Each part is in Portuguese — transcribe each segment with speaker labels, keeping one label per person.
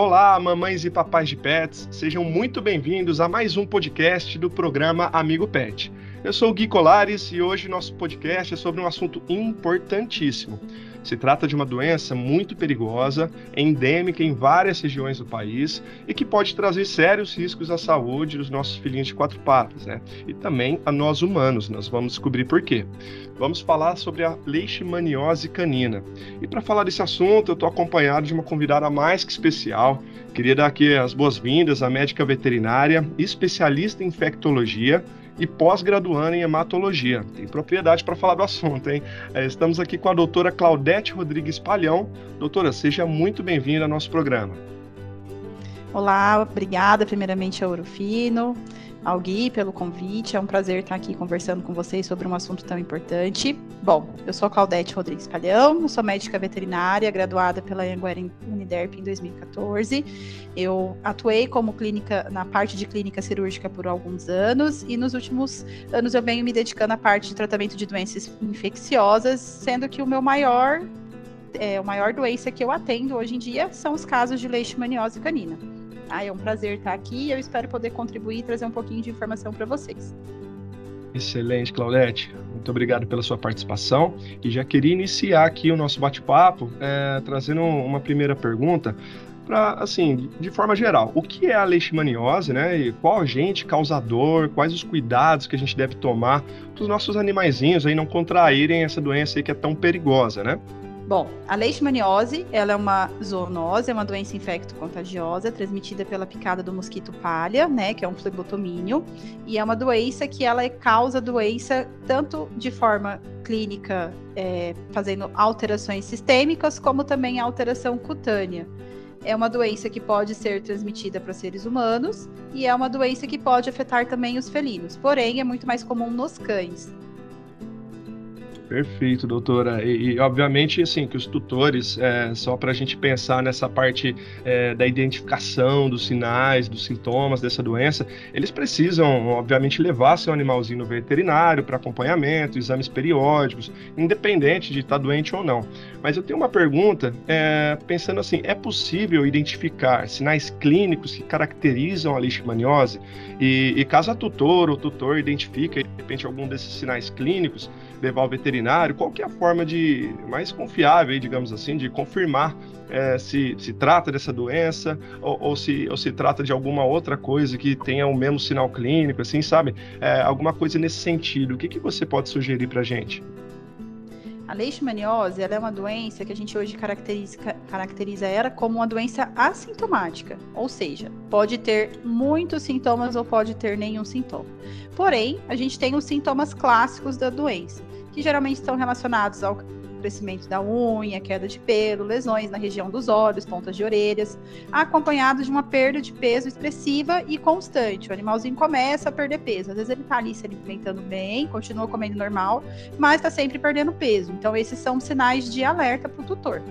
Speaker 1: Olá, mamães e papais de pets, sejam muito bem-vindos a mais um podcast do programa Amigo Pet. Eu sou o Gui Colares e hoje nosso podcast é sobre um assunto importantíssimo. Se trata de uma doença muito perigosa, endêmica em várias regiões do país e que pode trazer sérios riscos à saúde dos nossos filhinhos de quatro patas, né? E também a nós humanos. Nós vamos descobrir por quê. Vamos falar sobre a leishmaniose canina. E para falar desse assunto, eu estou acompanhado de uma convidada mais que especial. Queria dar aqui as boas-vindas à médica veterinária, especialista em infectologia e pós-graduando em hematologia. Tem propriedade para falar do assunto, hein? É, estamos aqui com a doutora Claudete Rodrigues Palhão. Doutora, seja muito bem-vinda ao nosso programa.
Speaker 2: Olá, obrigada primeiramente ao Urufino ao Gui pelo convite. É um prazer estar aqui conversando com vocês sobre um assunto tão importante. Bom, eu sou Claudete Rodrigues Palhão, sou médica veterinária, graduada pela Anguera Uniderp em 2014. Eu atuei como clínica na parte de clínica cirúrgica por alguns anos e nos últimos anos eu venho me dedicando à parte de tratamento de doenças infecciosas, sendo que o meu maior é, a maior doença que eu atendo hoje em dia são os casos de leishmaniose canina. Ah, é um prazer estar aqui e eu espero poder contribuir e trazer um pouquinho de informação para vocês.
Speaker 1: Excelente, Claudete. Muito obrigado pela sua participação. E já queria iniciar aqui o nosso bate-papo é, trazendo uma primeira pergunta para, assim, de forma geral, o que é a leishmaniose, né? E qual agente causador, quais os cuidados que a gente deve tomar para os nossos animaizinhos aí não contraírem essa doença aí que é tão perigosa, né?
Speaker 2: Bom, a leishmaniose, ela é uma zoonose, é uma doença infecto-contagiosa transmitida pela picada do mosquito palha, né, que é um flebotomínio, e é uma doença que ela causa doença tanto de forma clínica, é, fazendo alterações sistêmicas, como também alteração cutânea. É uma doença que pode ser transmitida para seres humanos e é uma doença que pode afetar também os felinos, porém é muito mais comum nos cães.
Speaker 1: Perfeito, doutora. E, e, obviamente, assim, que os tutores, é, só para a gente pensar nessa parte é, da identificação dos sinais, dos sintomas dessa doença, eles precisam, obviamente, levar seu animalzinho no veterinário para acompanhamento, exames periódicos, independente de estar tá doente ou não. Mas eu tenho uma pergunta, é, pensando assim, é possível identificar sinais clínicos que caracterizam a leishmaniose? E, e caso a tutor ou tutor identifique, de repente, algum desses sinais clínicos, levar ao veterinário, qual que é a forma de mais confiável, digamos assim, de confirmar é, se se trata dessa doença ou, ou, se, ou se trata de alguma outra coisa que tenha o mesmo sinal clínico, assim, sabe? É, alguma coisa nesse sentido. O que, que você pode sugerir para gente?
Speaker 2: A leishmaniose é uma doença que a gente hoje caracteriza, caracteriza ela como uma doença assintomática, ou seja, pode ter muitos sintomas ou pode ter nenhum sintoma. Porém, a gente tem os sintomas clássicos da doença, que geralmente estão relacionados ao crescimento da unha, queda de pelo, lesões na região dos olhos, pontas de orelhas, acompanhado de uma perda de peso expressiva e constante. O animalzinho começa a perder peso. Às vezes ele está ali se alimentando bem, continua comendo normal, mas está sempre perdendo peso. Então, esses são sinais de alerta para o tutor.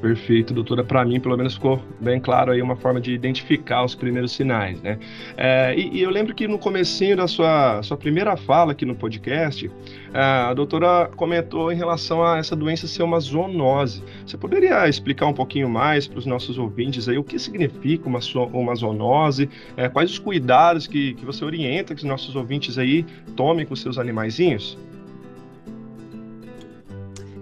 Speaker 1: Perfeito, doutora. Para mim, pelo menos ficou bem claro aí uma forma de identificar os primeiros sinais, né? É, e, e, eu lembro que no comecinho da sua, sua primeira fala aqui no podcast, a doutora comentou em relação a essa doença ser uma zoonose. Você poderia explicar um pouquinho mais para os nossos ouvintes aí o que significa uma, uma zoonose, é, quais os cuidados que, que você orienta que os nossos ouvintes aí tomem com seus animaizinhos?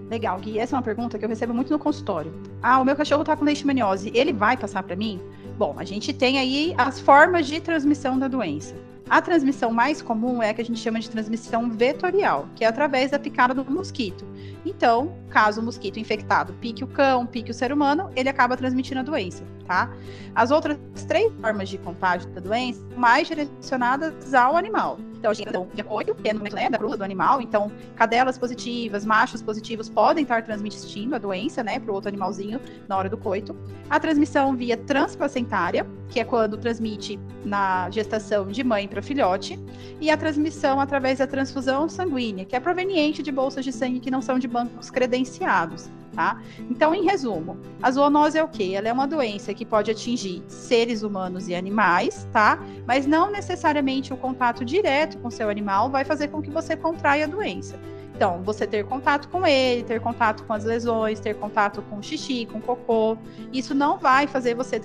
Speaker 2: Legal, Gui. Essa é uma pergunta que eu recebo muito no consultório. Ah, o meu cachorro tá com leishmaniose. Ele vai passar para mim? Bom, a gente tem aí as formas de transmissão da doença. A transmissão mais comum é a que a gente chama de transmissão vetorial, que é através da picada do mosquito. Então, caso o mosquito infectado pique o cão, pique o ser humano, ele acaba transmitindo a doença, tá? As outras três formas de contágio da doença são mais direcionadas ao animal. Então, a gente tem de acordo que é no né, da cruz do animal. Então, cadelas positivas, machos positivos podem estar transmitindo a doença, né, para o outro animalzinho na hora do coito. A transmissão via transplacentária, que é quando transmite na gestação de mãe para filhote. E a transmissão através da transfusão sanguínea, que é proveniente de bolsas de sangue que não são de bancos credenciados. Tá? Então, em resumo, a zoonose é o quê? Ela é uma doença que pode atingir seres humanos e animais, tá? Mas não necessariamente o contato direto com seu animal vai fazer com que você contraia a doença. Então, você ter contato com ele, ter contato com as lesões, ter contato com xixi, com cocô, isso não vai fazer você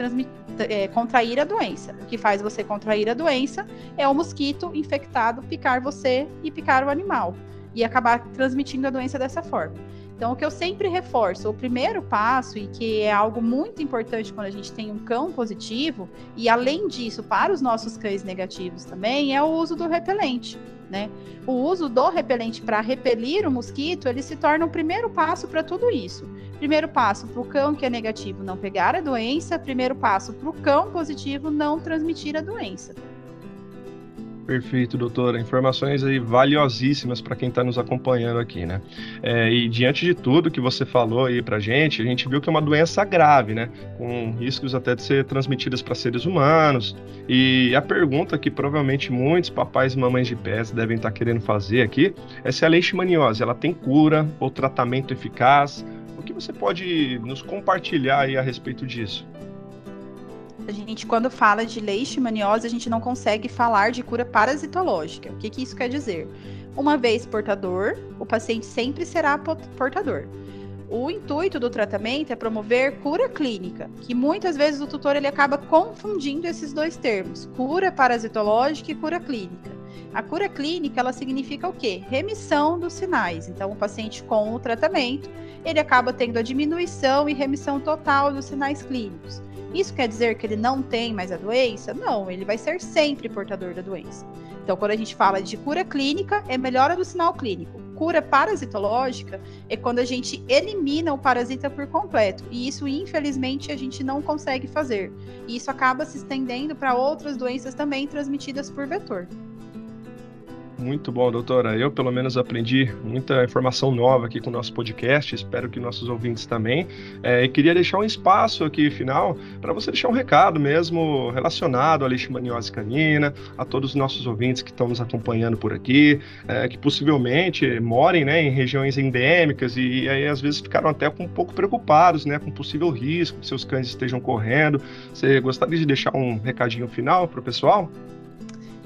Speaker 2: é, contrair a doença. O que faz você contrair a doença é o mosquito infectado picar você e picar o animal e acabar transmitindo a doença dessa forma. Então, o que eu sempre reforço, o primeiro passo, e que é algo muito importante quando a gente tem um cão positivo, e além disso, para os nossos cães negativos também, é o uso do repelente. Né? O uso do repelente para repelir o mosquito, ele se torna o primeiro passo para tudo isso. Primeiro passo para o cão que é negativo não pegar a doença, primeiro passo para o cão positivo não transmitir a doença.
Speaker 1: Perfeito, doutora. Informações aí valiosíssimas para quem está nos acompanhando aqui, né? É, e diante de tudo que você falou aí para gente, a gente viu que é uma doença grave, né? Com riscos até de ser transmitidas para seres humanos. E a pergunta que provavelmente muitos papais e mamães de pés devem estar tá querendo fazer aqui é se a leishmaniose ela tem cura ou tratamento eficaz. O que você pode nos compartilhar aí a respeito disso?
Speaker 2: A gente, quando fala de leishmaniose, a gente não consegue falar de cura parasitológica. O que, que isso quer dizer? Uma vez portador, o paciente sempre será portador. O intuito do tratamento é promover cura clínica, que muitas vezes o tutor ele acaba confundindo esses dois termos, cura parasitológica e cura clínica. A cura clínica, ela significa o quê? Remissão dos sinais. Então, o paciente com o tratamento, ele acaba tendo a diminuição e remissão total dos sinais clínicos. Isso quer dizer que ele não tem mais a doença? Não, ele vai ser sempre portador da doença. Então, quando a gente fala de cura clínica, é melhora do sinal clínico. Cura parasitológica é quando a gente elimina o parasita por completo. E isso, infelizmente, a gente não consegue fazer. E isso acaba se estendendo para outras doenças também transmitidas por vetor.
Speaker 1: Muito bom, doutora. Eu, pelo menos, aprendi muita informação nova aqui com o nosso podcast. Espero que nossos ouvintes também. É, e queria deixar um espaço aqui final para você deixar um recado mesmo relacionado à leishmaniose canina, a todos os nossos ouvintes que estão nos acompanhando por aqui, é, que possivelmente morem né, em regiões endêmicas e, e, aí às vezes ficaram até um pouco preocupados né, com possível risco que seus cães estejam correndo. Você gostaria de deixar um recadinho final para o pessoal?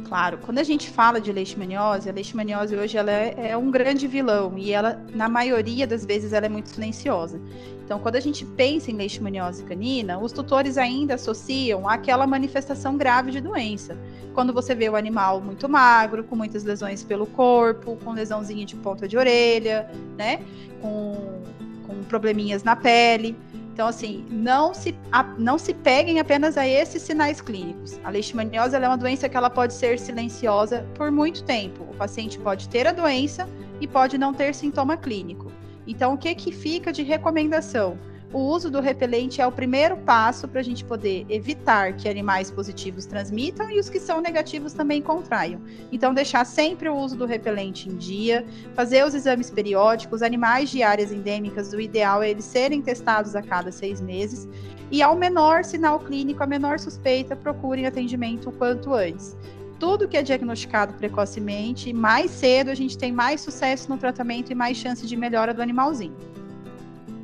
Speaker 2: Claro, quando a gente fala de leishmaniose, a leishmaniose hoje ela é, é, um grande vilão e ela, na maioria das vezes, ela é muito silenciosa. Então, quando a gente pensa em leishmaniose canina, os tutores ainda associam aquela manifestação grave de doença. Quando você vê o animal muito magro, com muitas lesões pelo corpo, com lesãozinha de ponta de orelha, né, com, com probleminhas na pele. Então, assim, não se, a, não se peguem apenas a esses sinais clínicos. A leishmaniose é uma doença que ela pode ser silenciosa por muito tempo. O paciente pode ter a doença e pode não ter sintoma clínico. Então, o que, que fica de recomendação? O uso do repelente é o primeiro passo para a gente poder evitar que animais positivos transmitam e os que são negativos também contraiam. Então, deixar sempre o uso do repelente em dia, fazer os exames periódicos, animais de áreas endêmicas, o ideal é eles serem testados a cada seis meses. E ao menor sinal clínico, a menor suspeita, procurem atendimento o quanto antes tudo que é diagnosticado precocemente, mais cedo a gente tem mais sucesso no tratamento e mais chance de melhora do animalzinho.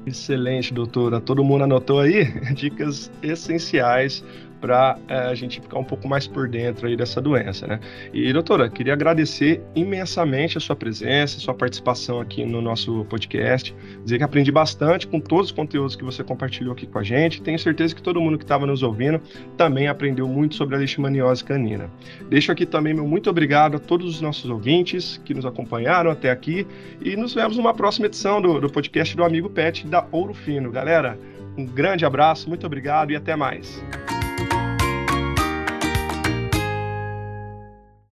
Speaker 1: Excelente, doutora. Todo mundo anotou aí? Dicas essenciais para é, a gente ficar um pouco mais por dentro aí dessa doença, né? E doutora, queria agradecer imensamente a sua presença, a sua participação aqui no nosso podcast, dizer que aprendi bastante com todos os conteúdos que você compartilhou aqui com a gente. Tenho certeza que todo mundo que estava nos ouvindo também aprendeu muito sobre a leishmaniose canina. Deixo aqui também meu muito obrigado a todos os nossos ouvintes que nos acompanharam até aqui e nos vemos numa próxima edição do, do podcast do Amigo Pet da Ouro Fino. Galera, um grande abraço, muito obrigado e até mais.